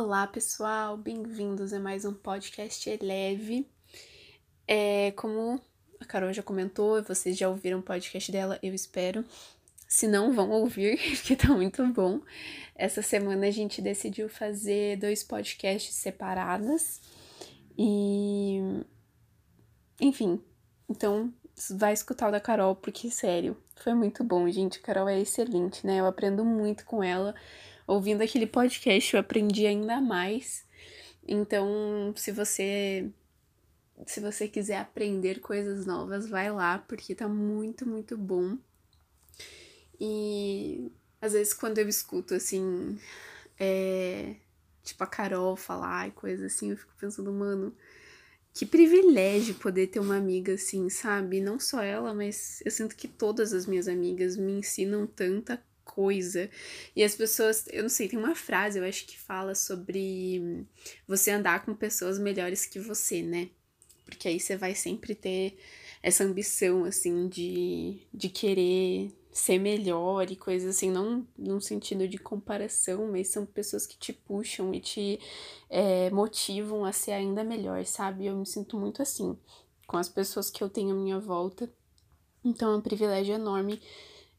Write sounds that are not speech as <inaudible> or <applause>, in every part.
Olá, pessoal, bem-vindos a mais um podcast leve. É, como a Carol já comentou, vocês já ouviram o podcast dela, eu espero. Se não, vão ouvir, <laughs> porque tá muito bom. Essa semana a gente decidiu fazer dois podcasts separados. E. Enfim, então vai escutar o da Carol, porque, sério, foi muito bom, gente. A Carol é excelente, né? Eu aprendo muito com ela ouvindo aquele podcast eu aprendi ainda mais. Então, se você se você quiser aprender coisas novas, vai lá, porque tá muito, muito bom. E às vezes quando eu escuto assim, é, tipo a Carol falar e coisas assim, eu fico pensando, mano, que privilégio poder ter uma amiga assim, sabe? Não só ela, mas eu sinto que todas as minhas amigas me ensinam tanta coisa. E as pessoas, eu não sei, tem uma frase, eu acho que fala sobre você andar com pessoas melhores que você, né? Porque aí você vai sempre ter essa ambição, assim, de, de querer ser melhor e coisas assim, não num sentido de comparação, mas são pessoas que te puxam e te é, motivam a ser ainda melhor, sabe? Eu me sinto muito assim com as pessoas que eu tenho à minha volta. Então é um privilégio enorme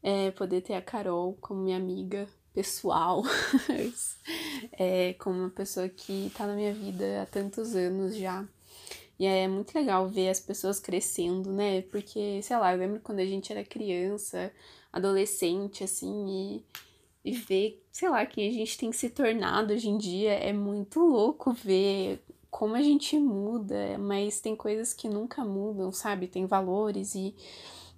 é, poder ter a Carol como minha amiga pessoal, <laughs> é, como uma pessoa que tá na minha vida há tantos anos já. E é muito legal ver as pessoas crescendo, né? Porque, sei lá, eu lembro quando a gente era criança, adolescente, assim, e, e ver, sei lá, que a gente tem se tornado hoje em dia. É muito louco ver como a gente muda, mas tem coisas que nunca mudam, sabe? Tem valores e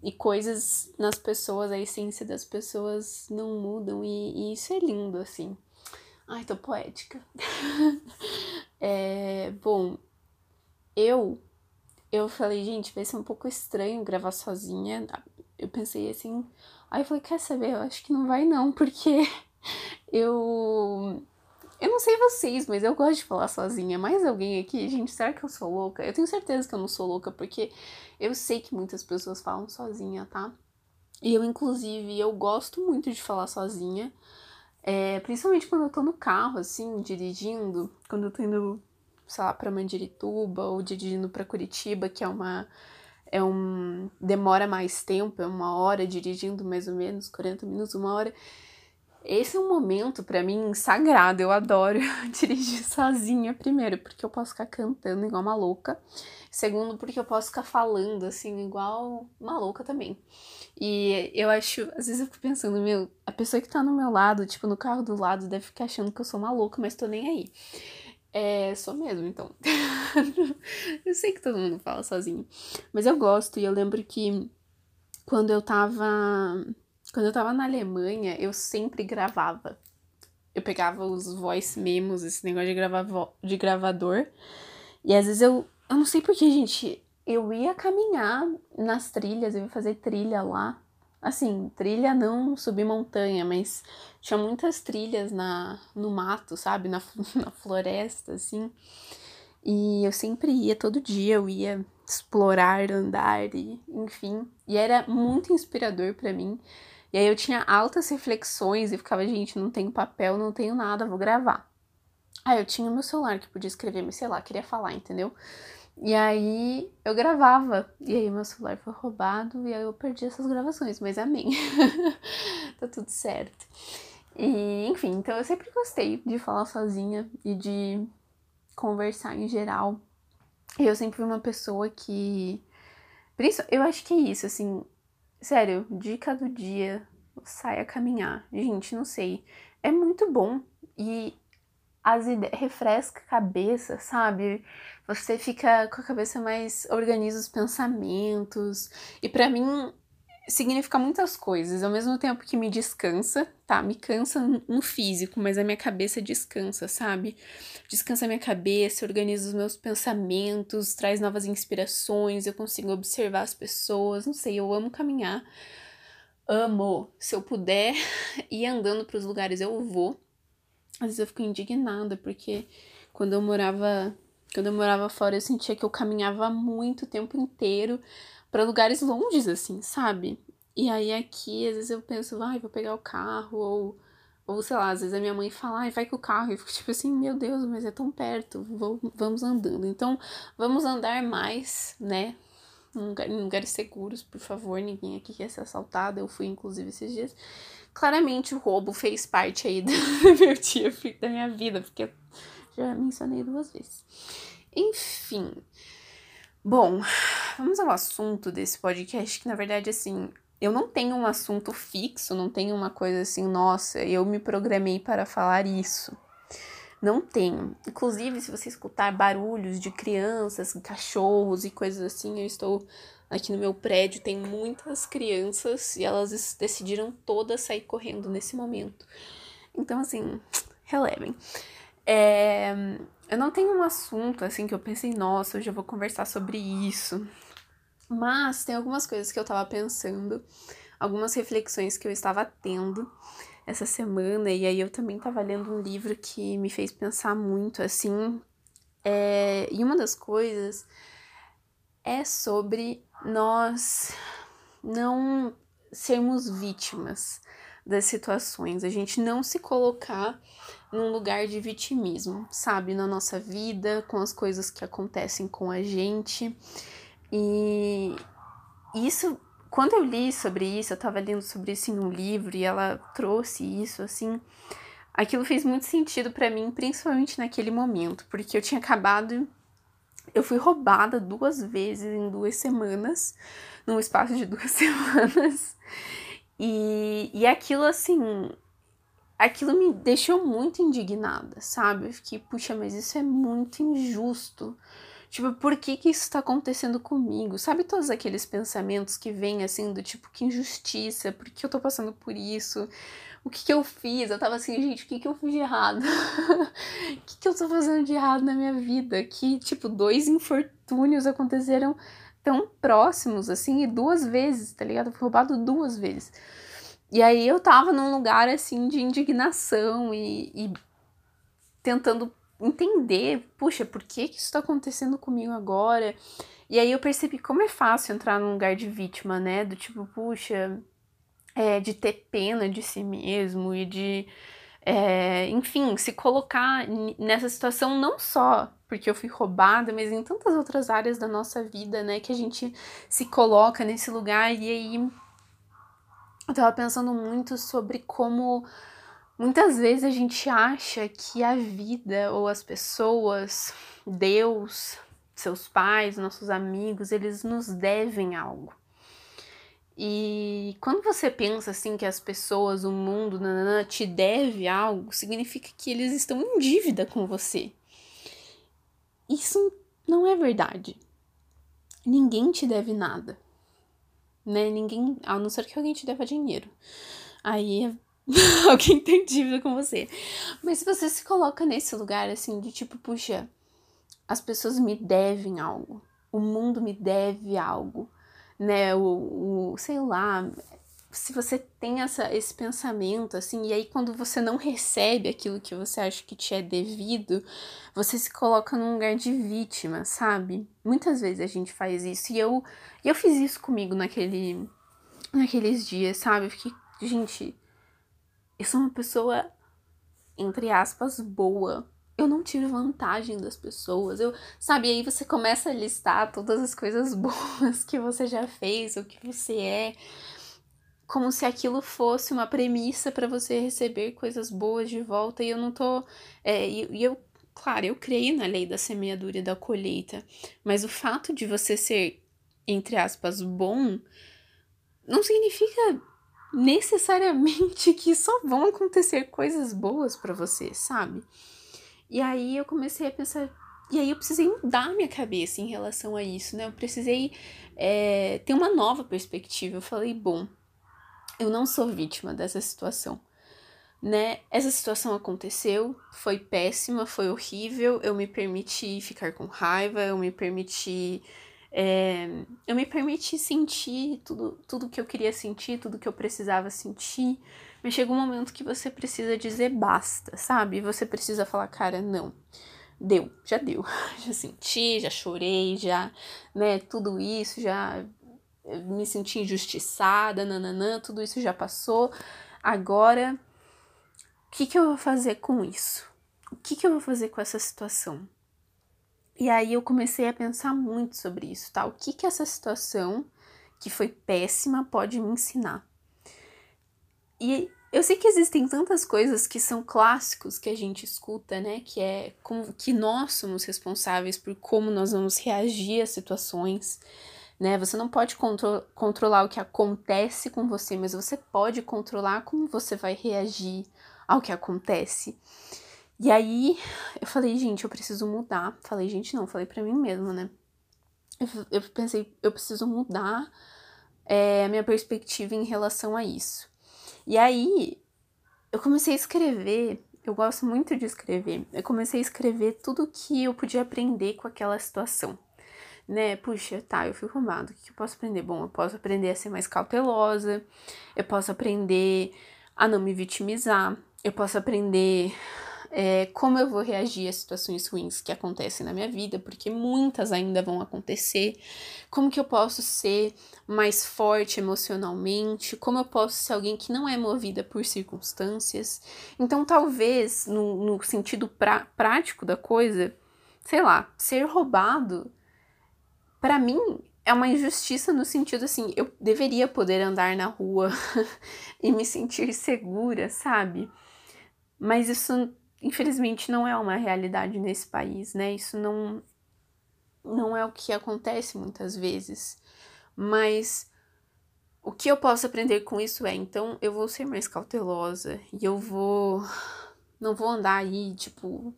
e coisas nas pessoas, a essência das pessoas não mudam e, e isso é lindo, assim. Ai, tô poética. <laughs> é, bom, eu eu falei, gente, vai ser um pouco estranho gravar sozinha. Eu pensei assim, aí eu falei, quer saber? Eu acho que não vai não, <laughs> porque eu eu não sei vocês, mas eu gosto de falar sozinha. Mais alguém aqui? Gente, será que eu sou louca? Eu tenho certeza que eu não sou louca, porque eu sei que muitas pessoas falam sozinha, tá? E eu, inclusive, eu gosto muito de falar sozinha. É, principalmente quando eu tô no carro, assim, dirigindo. Quando eu tô indo, sei lá, pra Mandirituba ou dirigindo pra Curitiba, que é uma. É um. Demora mais tempo, é uma hora dirigindo mais ou menos, 40 minutos, uma hora. Esse é um momento para mim sagrado. Eu adoro <laughs> dirigir sozinha, primeiro, porque eu posso ficar cantando igual uma louca. Segundo, porque eu posso ficar falando assim igual uma louca também. E eu acho, às vezes eu fico pensando, meu, a pessoa que tá no meu lado, tipo, no carro do lado, deve ficar achando que eu sou maluca, mas tô nem aí. É, sou mesmo, então. <laughs> eu sei que todo mundo fala sozinho. Mas eu gosto, e eu lembro que quando eu tava quando eu tava na Alemanha, eu sempre gravava. Eu pegava os voice memos, esse negócio de, gravar de gravador. E às vezes eu. Eu não sei porquê, gente. Eu ia caminhar nas trilhas, eu ia fazer trilha lá. Assim, trilha não subir montanha, mas tinha muitas trilhas na, no mato, sabe? Na, <laughs> na floresta, assim. E eu sempre ia, todo dia eu ia explorar, andar, e, enfim. E era muito inspirador para mim e aí eu tinha altas reflexões e ficava, gente, não tenho papel, não tenho nada, vou gravar. Aí eu tinha meu celular que podia escrever, mas sei lá, queria falar, entendeu? E aí eu gravava. E aí meu celular foi roubado e aí eu perdi essas gravações, mas amém. <laughs> tá tudo certo. E, enfim, então eu sempre gostei de falar sozinha e de conversar em geral. Eu sempre fui uma pessoa que. Por isso, eu acho que é isso, assim, Sério, dica do dia, saia caminhar. Gente, não sei. É muito bom e as ideias, refresca a cabeça, sabe? Você fica com a cabeça mais organiza os pensamentos. E para mim significa muitas coisas, ao mesmo tempo que me descansa, tá? Me cansa no físico, mas a minha cabeça descansa, sabe? Descansa a minha cabeça, organiza os meus pensamentos, traz novas inspirações, eu consigo observar as pessoas, não sei, eu amo caminhar. Amo. Se eu puder <laughs> ir andando para os lugares, eu vou. Às vezes eu fico indignada porque quando eu morava, quando eu morava fora, eu sentia que eu caminhava muito o tempo inteiro para lugares longes, assim, sabe? E aí aqui, às vezes eu penso, vai, vou pegar o carro, ou, Ou sei lá, às vezes a minha mãe fala, ai, vai com o carro. E fico tipo assim, meu Deus, mas é tão perto, vou, vamos andando. Então, vamos andar mais, né? Em lugares seguros, por favor. Ninguém aqui quer ser assaltado. Eu fui, inclusive, esses dias. Claramente o roubo fez parte aí <laughs> do meu dia, da minha vida, porque eu já mencionei duas vezes. Enfim. Bom, <sighs> vamos ao assunto desse podcast, que na verdade, assim, eu não tenho um assunto fixo, não tenho uma coisa assim, nossa, eu me programei para falar isso. Não tenho. Inclusive, se você escutar barulhos de crianças, cachorros e coisas assim, eu estou aqui no meu prédio, tem muitas crianças e elas decidiram todas sair correndo nesse momento. Então, assim, <tsk> relevem. É, eu não tenho um assunto assim que eu pensei, nossa, hoje eu vou conversar sobre isso. Mas tem algumas coisas que eu tava pensando, algumas reflexões que eu estava tendo essa semana, e aí eu também tava lendo um livro que me fez pensar muito, assim. É, e uma das coisas é sobre nós não sermos vítimas das situações, a gente não se colocar num lugar de vitimismo, sabe, na nossa vida, com as coisas que acontecem com a gente. E isso, quando eu li sobre isso, eu tava lendo sobre isso em um livro e ela trouxe isso, assim, aquilo fez muito sentido para mim, principalmente naquele momento, porque eu tinha acabado. Eu fui roubada duas vezes em duas semanas, num espaço de duas <laughs> semanas. E, e aquilo, assim, aquilo me deixou muito indignada, sabe? Eu fiquei, puxa, mas isso é muito injusto. Tipo, por que que isso tá acontecendo comigo? Sabe todos aqueles pensamentos que vêm assim do tipo, que injustiça, por que eu tô passando por isso? O que que eu fiz? Eu tava assim, gente, o que que eu fiz de errado? <laughs> o que que eu tô fazendo de errado na minha vida? Que, tipo, dois infortúnios aconteceram tão próximos, assim, e duas vezes, tá ligado? Eu fui roubado duas vezes. E aí eu tava num lugar, assim, de indignação e, e tentando entender, puxa, por que, que isso tá acontecendo comigo agora? E aí eu percebi como é fácil entrar num lugar de vítima, né? Do tipo, puxa, é, de ter pena de si mesmo e de, é, enfim, se colocar nessa situação não só porque eu fui roubada, mas em tantas outras áreas da nossa vida, né? Que a gente se coloca nesse lugar e aí eu tava pensando muito sobre como Muitas vezes a gente acha que a vida ou as pessoas, Deus, seus pais, nossos amigos, eles nos devem algo. E quando você pensa assim que as pessoas, o mundo, nanana, te deve algo, significa que eles estão em dívida com você. Isso não é verdade. Ninguém te deve nada. Né? Ninguém, a não ser que alguém te deva dinheiro. Aí <laughs> alguém tem dívida com você. Mas se você se coloca nesse lugar assim de tipo, puxa, as pessoas me devem algo, o mundo me deve algo, né? O, o sei lá, se você tem essa, esse pensamento, assim, e aí quando você não recebe aquilo que você acha que te é devido, você se coloca num lugar de vítima, sabe? Muitas vezes a gente faz isso, e eu, eu fiz isso comigo naquele, naqueles dias, sabe? Eu fiquei, gente, eu sou uma pessoa, entre aspas, boa. Eu não tive vantagem das pessoas. Eu, sabe, aí você começa a listar todas as coisas <laughs> boas que você já fez, o que você é, como se aquilo fosse uma premissa para você receber coisas boas de volta. E eu não tô. É, e, eu, claro, eu creio na lei da semeadura e da colheita, mas o fato de você ser, entre aspas, bom, não significa necessariamente <laughs> que só vão acontecer coisas boas para você, sabe? E aí eu comecei a pensar. E aí eu precisei mudar minha cabeça em relação a isso, né? Eu precisei é, ter uma nova perspectiva. Eu falei, bom, eu não sou vítima dessa situação, né? Essa situação aconteceu, foi péssima, foi horrível. Eu me permiti ficar com raiva, eu me permiti é, eu me permiti sentir tudo, tudo que eu queria sentir, tudo que eu precisava sentir, mas chega um momento que você precisa dizer basta, sabe? Você precisa falar, cara, não. Deu, já deu. <laughs> Já senti, já chorei, já, né, tudo isso, já me senti injustiçada, nananã, tudo isso já passou. Agora que, que eu vou fazer com isso? O que, que eu vou fazer com essa situação? E aí eu comecei a pensar muito sobre isso, tá? O que, que essa situação, que foi péssima, pode me ensinar? E eu sei que existem tantas coisas que são clássicos que a gente escuta, né? Que é como que nós somos responsáveis por como nós vamos reagir às situações, né? Você não pode contro controlar o que acontece com você, mas você pode controlar como você vai reagir ao que acontece. E aí eu falei, gente, eu preciso mudar. Falei, gente, não, falei para mim mesma, né? Eu, eu pensei, eu preciso mudar é, a minha perspectiva em relação a isso. E aí eu comecei a escrever, eu gosto muito de escrever. Eu comecei a escrever tudo que eu podia aprender com aquela situação. Né, puxa, tá, eu fui roubado. O que eu posso aprender? Bom, eu posso aprender a ser mais cautelosa, eu posso aprender a não me vitimizar, eu posso aprender é, como eu vou reagir a situações ruins que acontecem na minha vida, porque muitas ainda vão acontecer, como que eu posso ser mais forte emocionalmente, como eu posso ser alguém que não é movida por circunstâncias. Então, talvez, no, no sentido pra, prático da coisa, sei lá, ser roubado, para mim, é uma injustiça no sentido assim, eu deveria poder andar na rua <laughs> e me sentir segura, sabe? Mas isso infelizmente não é uma realidade nesse país, né? Isso não não é o que acontece muitas vezes. Mas o que eu posso aprender com isso é, então eu vou ser mais cautelosa e eu vou não vou andar aí, tipo,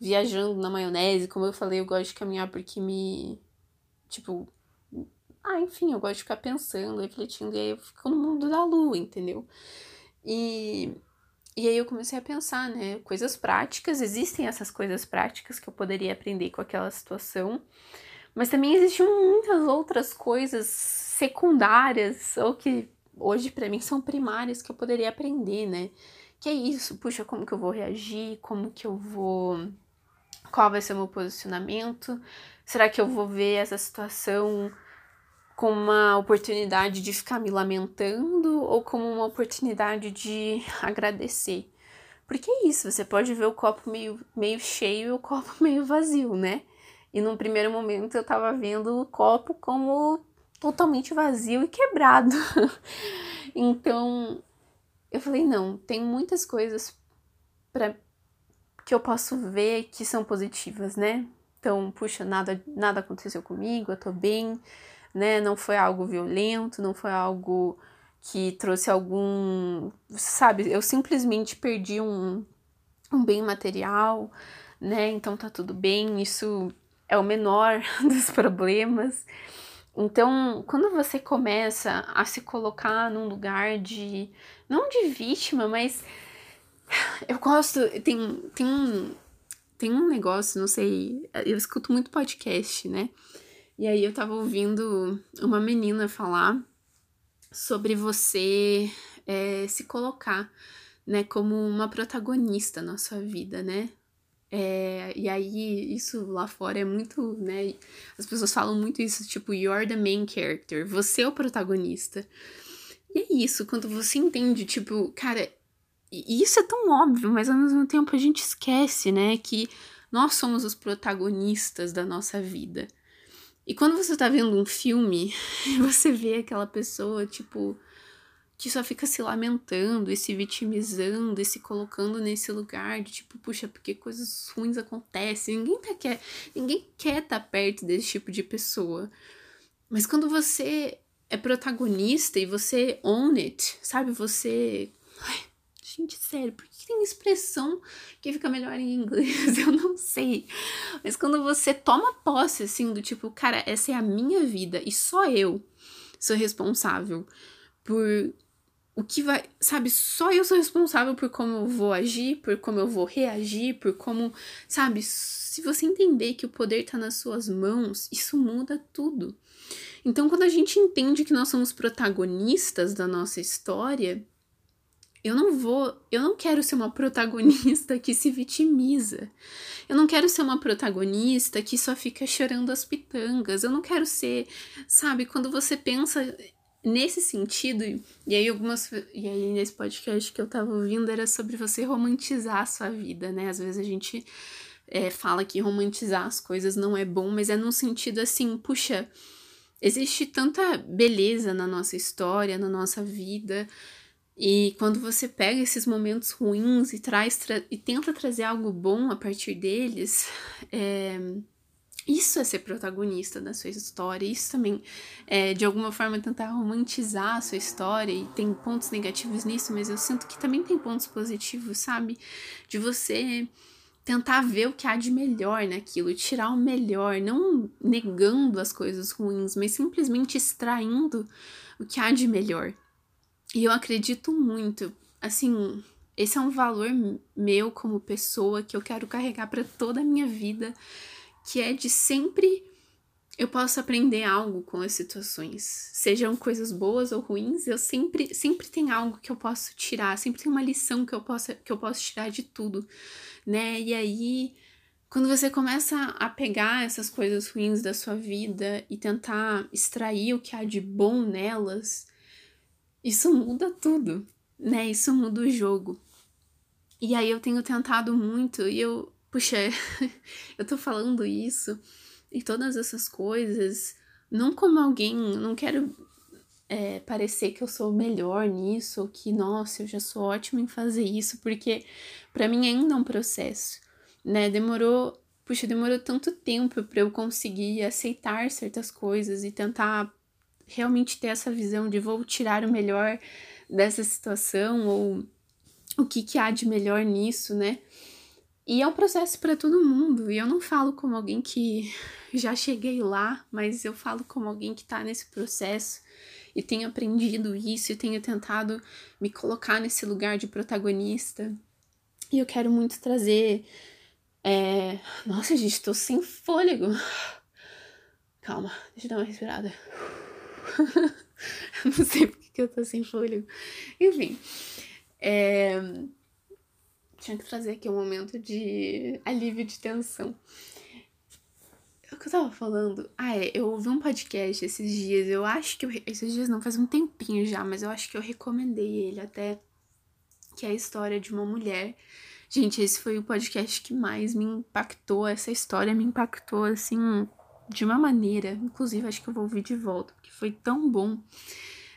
viajando na maionese, como eu falei, eu gosto de caminhar porque me tipo, ah, enfim, eu gosto de ficar pensando, refletindo e aí eu fico no mundo da lua, entendeu? E e aí eu comecei a pensar, né, coisas práticas, existem essas coisas práticas que eu poderia aprender com aquela situação, mas também existiam muitas outras coisas secundárias ou que hoje para mim são primárias que eu poderia aprender, né? Que é isso, puxa, como que eu vou reagir, como que eu vou qual vai ser o meu posicionamento? Será que eu vou ver essa situação como uma oportunidade de ficar me lamentando ou como uma oportunidade de <laughs> agradecer. Porque é isso, você pode ver o copo meio, meio cheio e o copo <laughs> meio vazio, né? E num primeiro momento eu tava vendo o copo como totalmente vazio e quebrado. <laughs> então eu falei: não, tem muitas coisas para que eu posso ver que são positivas, né? Então, puxa, nada, nada aconteceu comigo, eu tô bem né? Não foi algo violento, não foi algo que trouxe algum, sabe? Eu simplesmente perdi um, um bem material, né? Então tá tudo bem, isso é o menor <laughs> dos problemas. Então, quando você começa a se colocar num lugar de não de vítima, mas eu gosto, tem tem um tem um negócio, não sei, eu escuto muito podcast, né? E aí eu tava ouvindo uma menina falar sobre você é, se colocar, né, como uma protagonista na sua vida, né? É, e aí, isso lá fora é muito, né? As pessoas falam muito isso, tipo, you're the main character, você é o protagonista. E é isso, quando você entende, tipo, cara, e isso é tão óbvio, mas ao mesmo tempo a gente esquece, né, que nós somos os protagonistas da nossa vida. E quando você tá vendo um filme, <laughs> você vê aquela pessoa, tipo, que só fica se lamentando e se vitimizando e se colocando nesse lugar de tipo, puxa, porque coisas ruins acontecem. Ninguém tá quer, ninguém quer estar tá perto desse tipo de pessoa. Mas quando você é protagonista e você own it, sabe? Você. Ai, gente, sério, por que tem expressão que fica melhor em inglês? <laughs> Eu não sei. Mas quando você toma posse, assim, do tipo, cara, essa é a minha vida e só eu sou responsável por o que vai, sabe, só eu sou responsável por como eu vou agir, por como eu vou reagir, por como, sabe, se você entender que o poder tá nas suas mãos, isso muda tudo. Então, quando a gente entende que nós somos protagonistas da nossa história, eu não vou, eu não quero ser uma protagonista que se vitimiza. Eu não quero ser uma protagonista que só fica chorando as pitangas. Eu não quero ser, sabe, quando você pensa nesse sentido, e aí algumas. E aí nesse podcast que eu tava ouvindo era sobre você romantizar a sua vida, né? Às vezes a gente é, fala que romantizar as coisas não é bom, mas é num sentido assim, puxa, existe tanta beleza na nossa história, na nossa vida. E quando você pega esses momentos ruins e traz tra e tenta trazer algo bom a partir deles, <sighs> é, isso é ser protagonista da sua história, isso também é de alguma forma tentar romantizar a sua história e tem pontos negativos nisso, mas eu sinto que também tem pontos positivos, sabe? De você tentar ver o que há de melhor naquilo, tirar o melhor, não negando as coisas ruins, mas simplesmente extraindo o que há de melhor. E eu acredito muito, assim, esse é um valor meu como pessoa que eu quero carregar para toda a minha vida que é de sempre eu posso aprender algo com as situações, sejam coisas boas ou ruins, eu sempre sempre tem algo que eu posso tirar, sempre tem uma lição que eu posso que eu posso tirar de tudo, né? E aí quando você começa a pegar essas coisas ruins da sua vida e tentar extrair o que há de bom nelas, isso muda tudo, né? Isso muda o jogo. E aí eu tenho tentado muito e eu puxa, <laughs> eu tô falando isso e todas essas coisas, não como alguém, não quero é, parecer que eu sou melhor nisso, ou que, nossa, eu já sou ótima em fazer isso, porque para mim ainda é um processo, né? Demorou, puxa, demorou tanto tempo para eu conseguir aceitar certas coisas e tentar realmente ter essa visão de vou tirar o melhor dessa situação, ou o que, que há de melhor nisso, né? E é um processo para todo mundo. E eu não falo como alguém que <laughs> já cheguei lá, mas eu falo como alguém que está nesse processo e tenho aprendido isso e tenho tentado me colocar nesse lugar de protagonista. E eu quero muito trazer. É... <laughs> Nossa, gente, tô sem fôlego. Calma, deixa eu dar uma respirada. <laughs> não sei porque que eu tô sem fôlego. Enfim. É tinha que trazer aqui um momento de alívio de tensão. O que eu tava falando? Ah, é, eu ouvi um podcast esses dias, eu acho que eu, esses dias não, faz um tempinho já, mas eu acho que eu recomendei ele até, que é a história de uma mulher. Gente, esse foi o podcast que mais me impactou, essa história me impactou, assim, de uma maneira, inclusive acho que eu vou ouvir de volta, porque foi tão bom.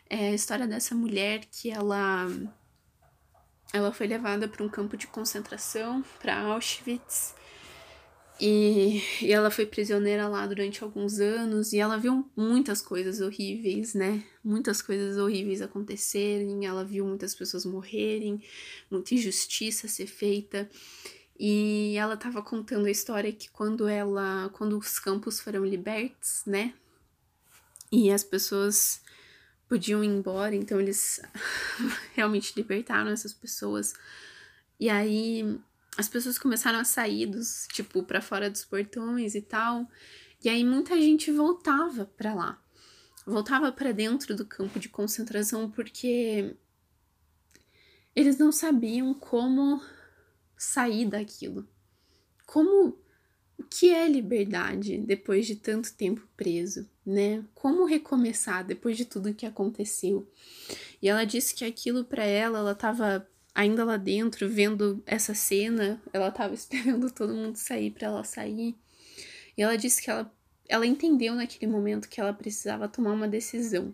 É a história dessa mulher que ela ela foi levada para um campo de concentração, para Auschwitz, e, e, ela foi prisioneira lá durante alguns anos e ela viu muitas coisas horríveis, né? Muitas coisas horríveis acontecerem, ela viu muitas pessoas morrerem, muita injustiça ser feita. E ela estava contando a história que quando ela, quando os campos foram libertos, né? E as pessoas podiam ir embora, então eles <laughs> realmente libertaram essas pessoas. E aí as pessoas começaram a sair dos, tipo, para fora dos portões e tal. E aí muita gente voltava para lá. Voltava para dentro do campo de concentração porque eles não sabiam como sair daquilo. Como o que é liberdade depois de tanto tempo preso, né? Como recomeçar depois de tudo que aconteceu? E ela disse que aquilo para ela, ela tava ainda lá dentro vendo essa cena, ela tava <laughs> esperando todo mundo sair para ela sair. E ela disse que ela ela entendeu naquele momento que ela precisava tomar uma decisão.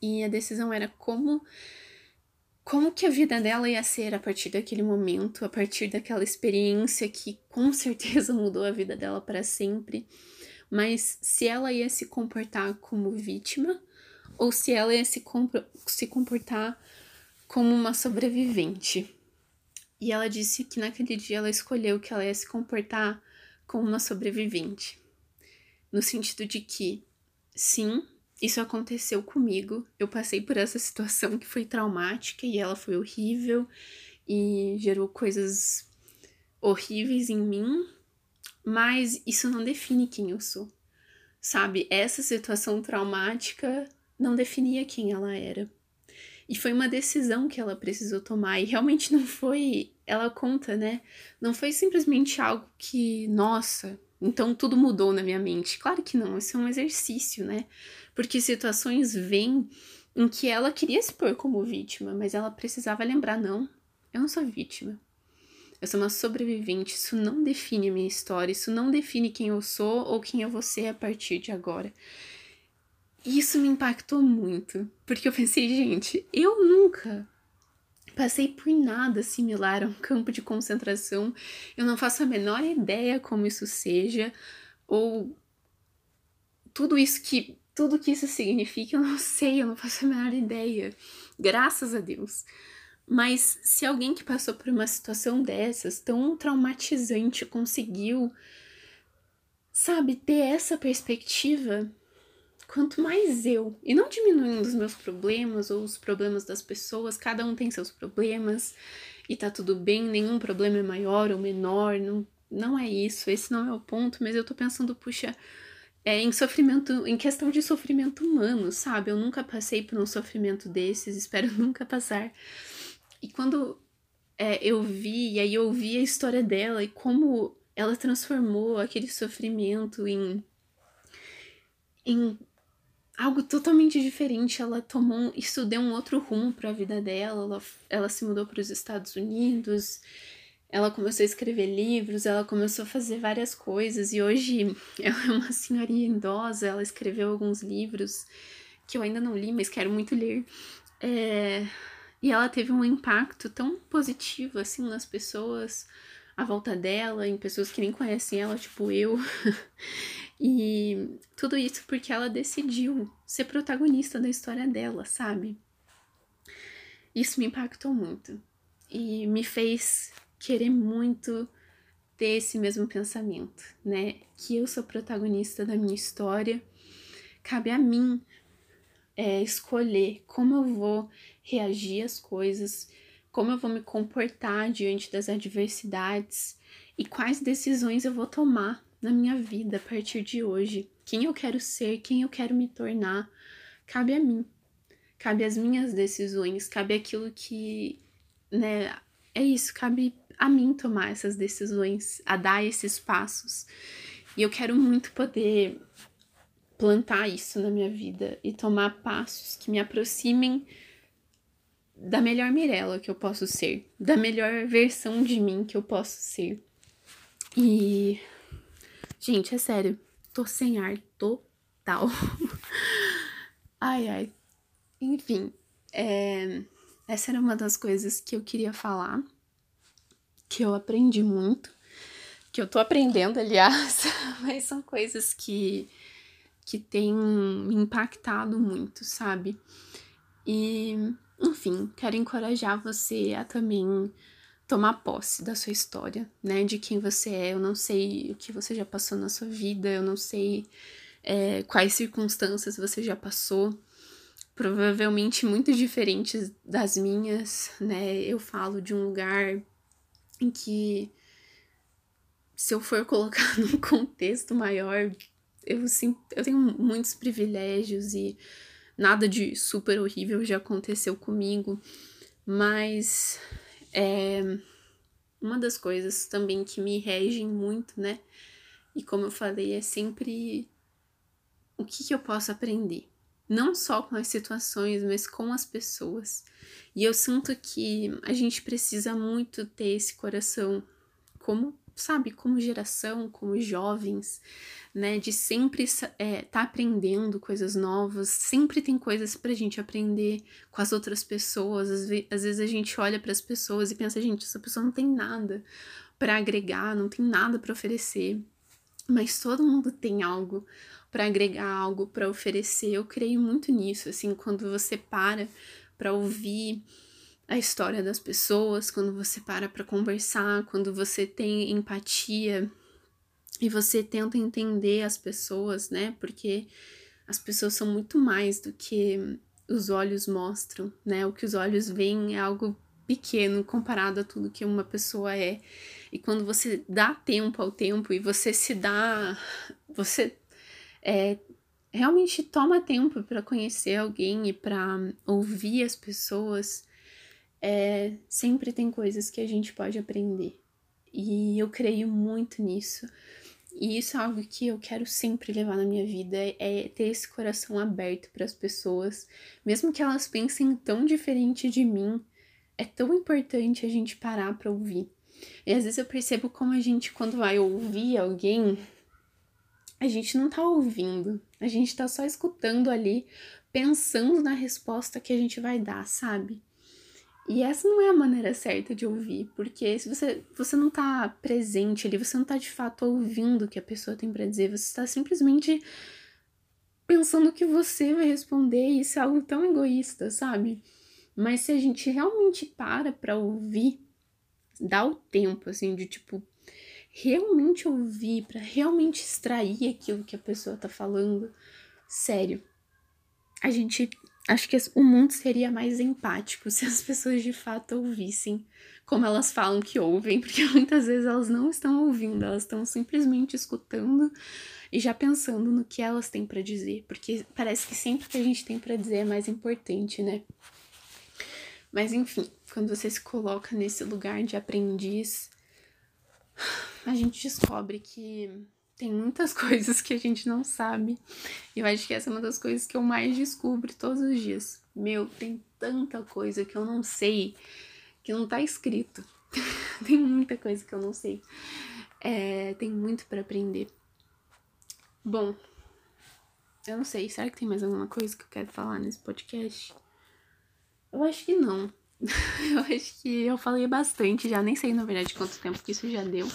E a decisão era como como que a vida dela ia ser a partir daquele momento, a partir daquela experiência que com certeza <laughs> mudou a vida dela para sempre, mas se ela ia se comportar como vítima ou se ela ia se, se comportar como uma sobrevivente. E ela disse que naquele dia ela escolheu que ela ia se comportar como uma sobrevivente. No sentido de que, sim, isso aconteceu comigo. Eu passei por essa situação que foi traumática e ela foi horrível e gerou coisas horríveis em mim, mas isso não define quem eu sou. Sabe? Essa situação traumática não definia quem ela era. E foi uma decisão que ela precisou tomar e realmente não foi, ela conta, né? Não foi simplesmente algo que, nossa, Então tudo mudou na minha mente. Claro que não, isso é um exercício, né? Porque situações vêm em que ela queria se pôr como vítima, mas ela precisava lembrar: não, eu não sou vítima. Eu sou uma sobrevivente. Isso não define a minha história. Isso não define quem eu sou ou quem eu vou ser a partir de agora. Isso me impactou muito. Porque eu pensei, gente, eu nunca passei por nada similar a um <laughs> campo de concentração. Eu não faço a menor ideia como isso seja. Ou tudo isso que. Tudo que isso significa, <laughs> eu não sei, eu não faço a menor ideia. Graças a Deus. Mas se alguém que passou por uma situação dessas, tão traumatizante, conseguiu, sabe, ter essa perspectiva, quanto mais eu, e não diminuindo os meus problemas ou os problemas das pessoas, cada um tem seus problemas e tá tudo bem, nenhum problema é maior ou menor, não, não é isso, esse não é o ponto, mas eu tô pensando, puxa, é, em sofrimento, em questão de sofrimento humano, sabe? Eu nunca passei por um sofrimento desses, <laughs> espero nunca passar. E quando é, eu vi, e aí eu vi a história dela e como ela transformou aquele sofrimento em, em algo totalmente diferente. Ela tomou, isso deu um outro rumo para a vida dela. Ela, ela se mudou para os Estados Unidos, ela começou a escrever livros, ela começou a fazer várias coisas e hoje <laughs> ela é uma senhorinha idosa. Ela escreveu alguns livros que eu ainda não li, mas quero muito ler. É, e ela teve um impacto tão positivo assim nas pessoas à volta dela, em pessoas que nem conhecem ela, tipo eu. <laughs> e tudo isso porque ela decidiu ser protagonista da história dela, sabe? Isso me impactou muito e me fez querer muito ter esse mesmo pensamento, né? Que eu sou protagonista da minha história, cabe a mim é, escolher como eu vou reagir às coisas, como eu vou me comportar diante das adversidades e quais decisões eu vou tomar na minha vida a partir de hoje. Quem eu quero ser, quem eu quero me tornar, cabe a mim. Cabe às minhas decisões, cabe aquilo que, né, é isso, cabe a mim tomar essas decisões, a dar esses passos. E eu quero muito poder plantar isso na minha vida e tomar passos que me aproximem da melhor Mirella que eu posso ser, da melhor versão de mim que eu posso ser. E gente, é sério, tô sem ar total. <laughs> ai ai. Enfim, é... essa era uma das coisas que eu queria falar, que eu aprendi muito, que eu tô aprendendo, aliás, <laughs> mas são coisas que que têm me impactado muito, sabe? E enfim, quero encorajar você a também tomar posse da sua história, né? De quem você é. Eu não sei o que você já passou na sua vida, eu não sei é, quais circunstâncias você já passou. Provavelmente muito diferentes das minhas, né? Eu falo de um lugar em que, se eu for colocar <laughs> num contexto maior, eu, sim, eu tenho muitos privilégios e nada de super horrível já aconteceu comigo, mas é uma das coisas também que me regem muito, né? E como eu falei, é sempre o que, que eu posso aprender. Não só com as situações, mas com as pessoas. E eu sinto que a gente precisa muito ter esse coração, como, sabe, como geração, como jovens, né? De sempre é, tá aprendendo coisas novas, sempre tem coisas pra gente aprender com as outras pessoas. Às, ve às vezes a gente olha para as pessoas e pensa, gente, essa pessoa não tem nada para agregar, não tem nada para oferecer. Mas todo mundo tem algo para agregar, algo para oferecer. Eu creio muito nisso, assim, quando você para para ouvir a história das pessoas, quando você para para conversar, quando você tem empatia e você tenta entender as pessoas, né? Porque as pessoas são muito mais do que os olhos mostram, né? O que os olhos veem é algo pequeno comparado a tudo que uma pessoa é. E quando você dá tempo ao tempo e você se dá, você é, realmente toma tempo para conhecer alguém e para ouvir as pessoas, é, sempre tem coisas que a gente pode aprender. E eu creio muito nisso. E isso é algo que eu quero sempre levar na minha vida, é ter esse coração aberto para as pessoas, mesmo que elas pensem tão diferente de mim, é tão importante a gente parar para ouvir. E às vezes eu percebo como a gente quando vai ouvir alguém, a gente não tá ouvindo, a gente tá só escutando ali, pensando na resposta que a gente vai dar, sabe? E essa não é a maneira certa de ouvir, porque se você, você não tá presente ali, você não tá de fato ouvindo o que a pessoa tem para dizer, você está simplesmente pensando que você vai responder, e isso é algo tão egoísta, sabe? Mas se a gente realmente para para ouvir, dá o tempo assim de tipo realmente ouvir, para realmente extrair aquilo que a pessoa tá falando, sério. A gente Acho que o mundo seria mais empático <laughs> se as pessoas de fato ouvissem como elas falam que ouvem, porque <laughs> muitas vezes elas não estão ouvindo, elas estão simplesmente escutando e já pensando no que elas têm para dizer, porque parece que sempre que a gente tem para dizer é mais importante, né? Mas enfim, quando você se coloca nesse lugar de aprendiz, <sighs> a gente descobre que tem muitas <laughs> coisas que a gente não sabe. E eu acho que essa é uma das coisas que eu mais descubro todos os dias. Meu, tem tanta coisa que eu não sei que não tá escrito. <laughs> tem muita coisa que eu não sei. É, tem muito para aprender. Bom, eu não sei. Será que tem mais alguma coisa que eu quero falar nesse podcast? Eu acho que não. <laughs> eu acho que eu falei bastante já. Nem sei, na verdade, quanto tempo que isso já deu.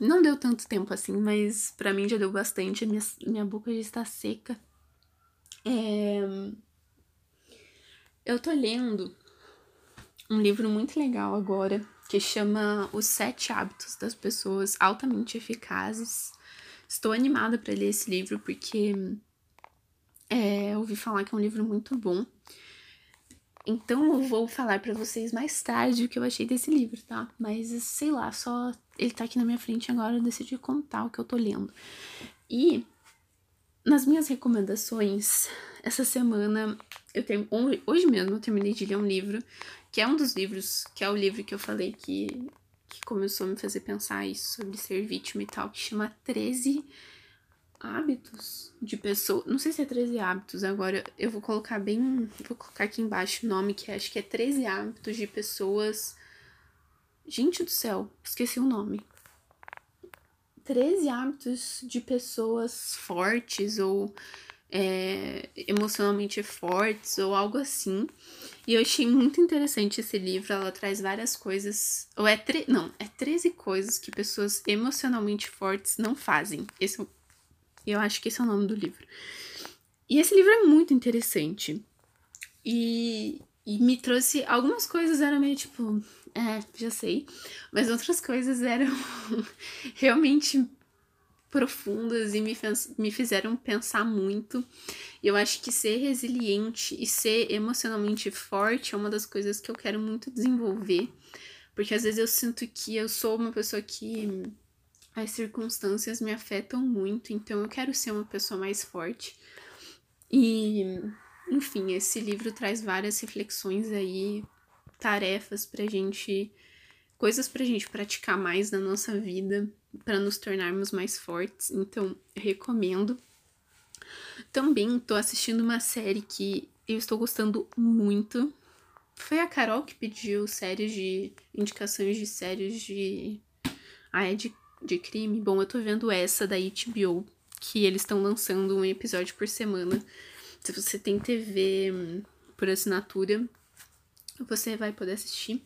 Não deu tanto tempo assim, mas para mim já deu bastante. Minha, minha boca já está seca. É... Eu tô lendo um livro muito legal agora que chama Os Sete Hábitos das Pessoas Altamente Eficazes. Estou animada para ler esse livro porque é, ouvi falar que é um livro muito bom. Então eu vou falar para vocês mais tarde o que eu achei desse livro, tá? Mas sei lá, só ele tá aqui na minha frente agora, eu decidi contar o que eu tô lendo. E nas minhas recomendações, essa semana eu tenho hoje mesmo eu terminei de ler um livro, que é um dos livros, que é o livro que eu falei que que começou a me fazer pensar isso sobre ser vítima e tal, que chama 13 hábitos de pessoa. Não sei se é 13 hábitos, agora eu vou colocar bem. Vou colocar aqui embaixo o nome, que acho que é 13 hábitos de pessoas. Gente do céu, esqueci o nome. 13 hábitos de pessoas fortes ou é, emocionalmente fortes ou algo assim. E eu achei muito interessante esse livro. Ela traz várias coisas. Ou é. Tre não, é 13 coisas que pessoas emocionalmente fortes não fazem. Esse é eu acho que esse é o nome do livro. E esse livro é muito interessante. E, e me trouxe. Algumas coisas eram meio tipo. É, já sei. Mas outras coisas eram <laughs> realmente profundas e me, me fizeram pensar muito. E eu acho que ser resiliente e ser emocionalmente forte é uma das coisas que eu quero muito desenvolver. Porque às vezes eu sinto que eu sou uma pessoa que as circunstâncias me afetam muito, então eu quero ser uma pessoa mais forte. E, enfim, esse livro traz várias reflexões aí, tarefas pra gente, coisas pra gente praticar mais na nossa vida, para nos tornarmos mais fortes. Então, recomendo. Também tô assistindo uma série que eu estou gostando muito. Foi a Carol que pediu séries de indicações de séries de ah, é de de crime, bom, eu tô vendo essa da HBO, que eles estão lançando um episódio por semana. Se você tem TV hum, por assinatura, você vai poder assistir.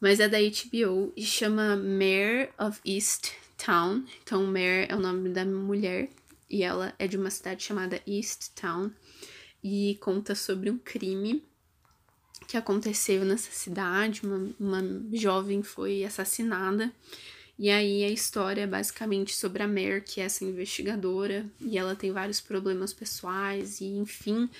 Mas é da HBO e chama Mayor of East Town. Então, Mayor é o nome da mulher e ela é de uma cidade chamada East Town e conta sobre um crime que aconteceu nessa cidade. Uma, uma jovem foi assassinada e aí a história é basicamente sobre a Mare, que é essa investigadora, e ela tem vários problemas pessoais, e enfim.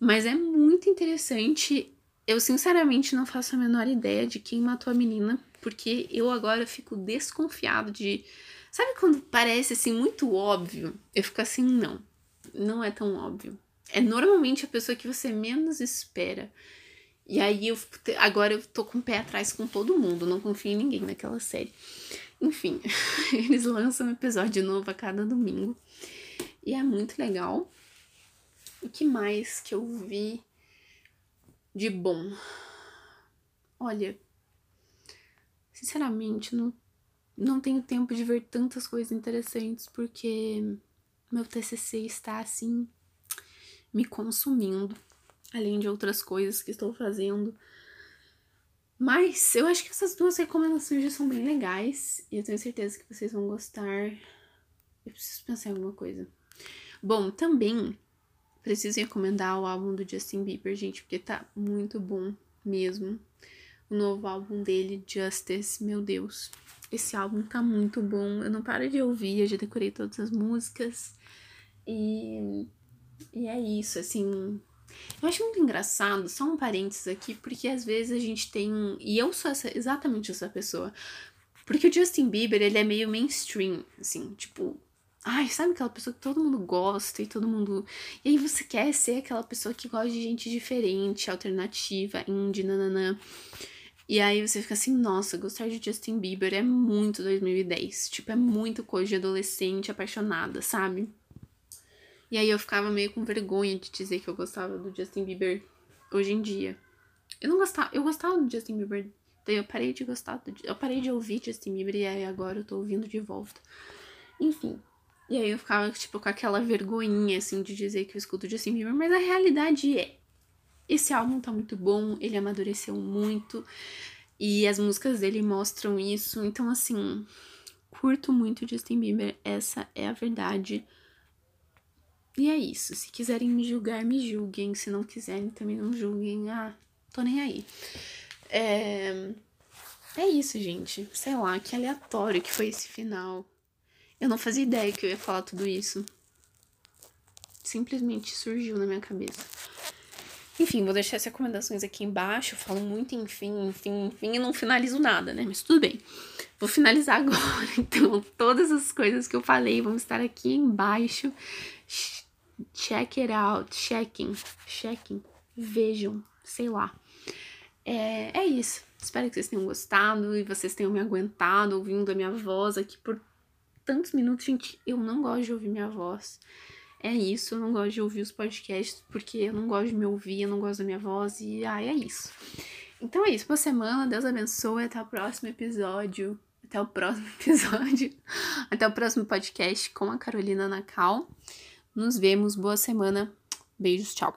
Mas é muito interessante. Eu sinceramente não faço a menor ideia de quem matou a menina, porque eu agora fico desconfiado de. Sabe quando parece assim muito óbvio? Eu fico assim, não, não é tão óbvio. É normalmente a pessoa que você menos espera. E aí eu agora eu tô com o pé atrás com todo mundo, não confio em ninguém naquela série. Enfim, <laughs> eles lançam um episódio novo a cada domingo. E é muito legal. O que mais que eu vi de bom? Olha, sinceramente, não, não tenho tempo de ver tantas coisas interessantes porque meu TCC está assim me consumindo, além de outras coisas que estou fazendo. Mas eu acho que essas duas recomendações já são bem legais e eu tenho certeza que vocês vão gostar. Eu preciso pensar em alguma coisa. Bom, também preciso recomendar o álbum do Justin Bieber, gente, porque tá muito bom mesmo. O novo álbum dele, Justice, meu Deus. Esse álbum tá muito bom. Eu não paro de ouvir, eu já decorei todas as músicas. E, e é isso, assim. Eu acho muito engraçado, só um parênteses aqui, porque às vezes a gente tem. E eu sou essa, exatamente essa pessoa. Porque o Justin Bieber, ele é meio mainstream, assim, tipo, Ai, sabe aquela pessoa que todo mundo gosta e todo mundo. E aí você quer ser aquela pessoa que gosta de gente diferente, alternativa, indie, nananã. E aí você fica assim, nossa, gostar de Justin Bieber é muito 2010. Tipo, é muito coisa de adolescente apaixonada, sabe? E aí eu ficava meio com vergonha de dizer que eu gostava do Justin Bieber hoje em dia. Eu não gostava, eu gostava do Justin Bieber, daí eu parei de gostar, do, eu parei de ouvir Justin Bieber e aí agora eu tô ouvindo de volta. Enfim, e aí eu ficava, tipo, com aquela vergonhinha, assim, de dizer que eu escuto Justin Bieber, mas a realidade é. Esse álbum tá muito bom, ele amadureceu muito, e as músicas dele mostram isso, então, assim, curto muito Justin Bieber, essa é a verdade. E é isso, se quiserem me julgar, me julguem, se não quiserem também não julguem, ah, tô nem aí. É... É isso, gente. Sei lá, que aleatório que foi esse final. Eu não fazia ideia que eu ia falar tudo isso. Simplesmente surgiu na minha cabeça. Enfim, vou deixar as recomendações aqui embaixo. Eu falo muito enfim, enfim, enfim, e não finalizo nada, né? Mas tudo bem. Vou finalizar <laughs> agora. Então, todas as coisas que eu falei vão estar aqui embaixo. Check it out. Checking. Checking. Vejam. Sei lá. É, é isso. Espero que vocês tenham gostado e vocês tenham me aguentado ouvindo a minha voz aqui por tantos minutos, gente, eu não gosto de ouvir minha voz. É isso, eu não gosto de ouvir os podcasts porque eu não gosto de me ouvir, eu não gosto da minha voz e ai, é isso. Então é isso, boa semana, Deus abençoe, até o próximo episódio. Até o próximo <laughs> episódio. Até o próximo podcast com a Carolina Nacal. Nos vemos, boa semana. Beijos, tchau.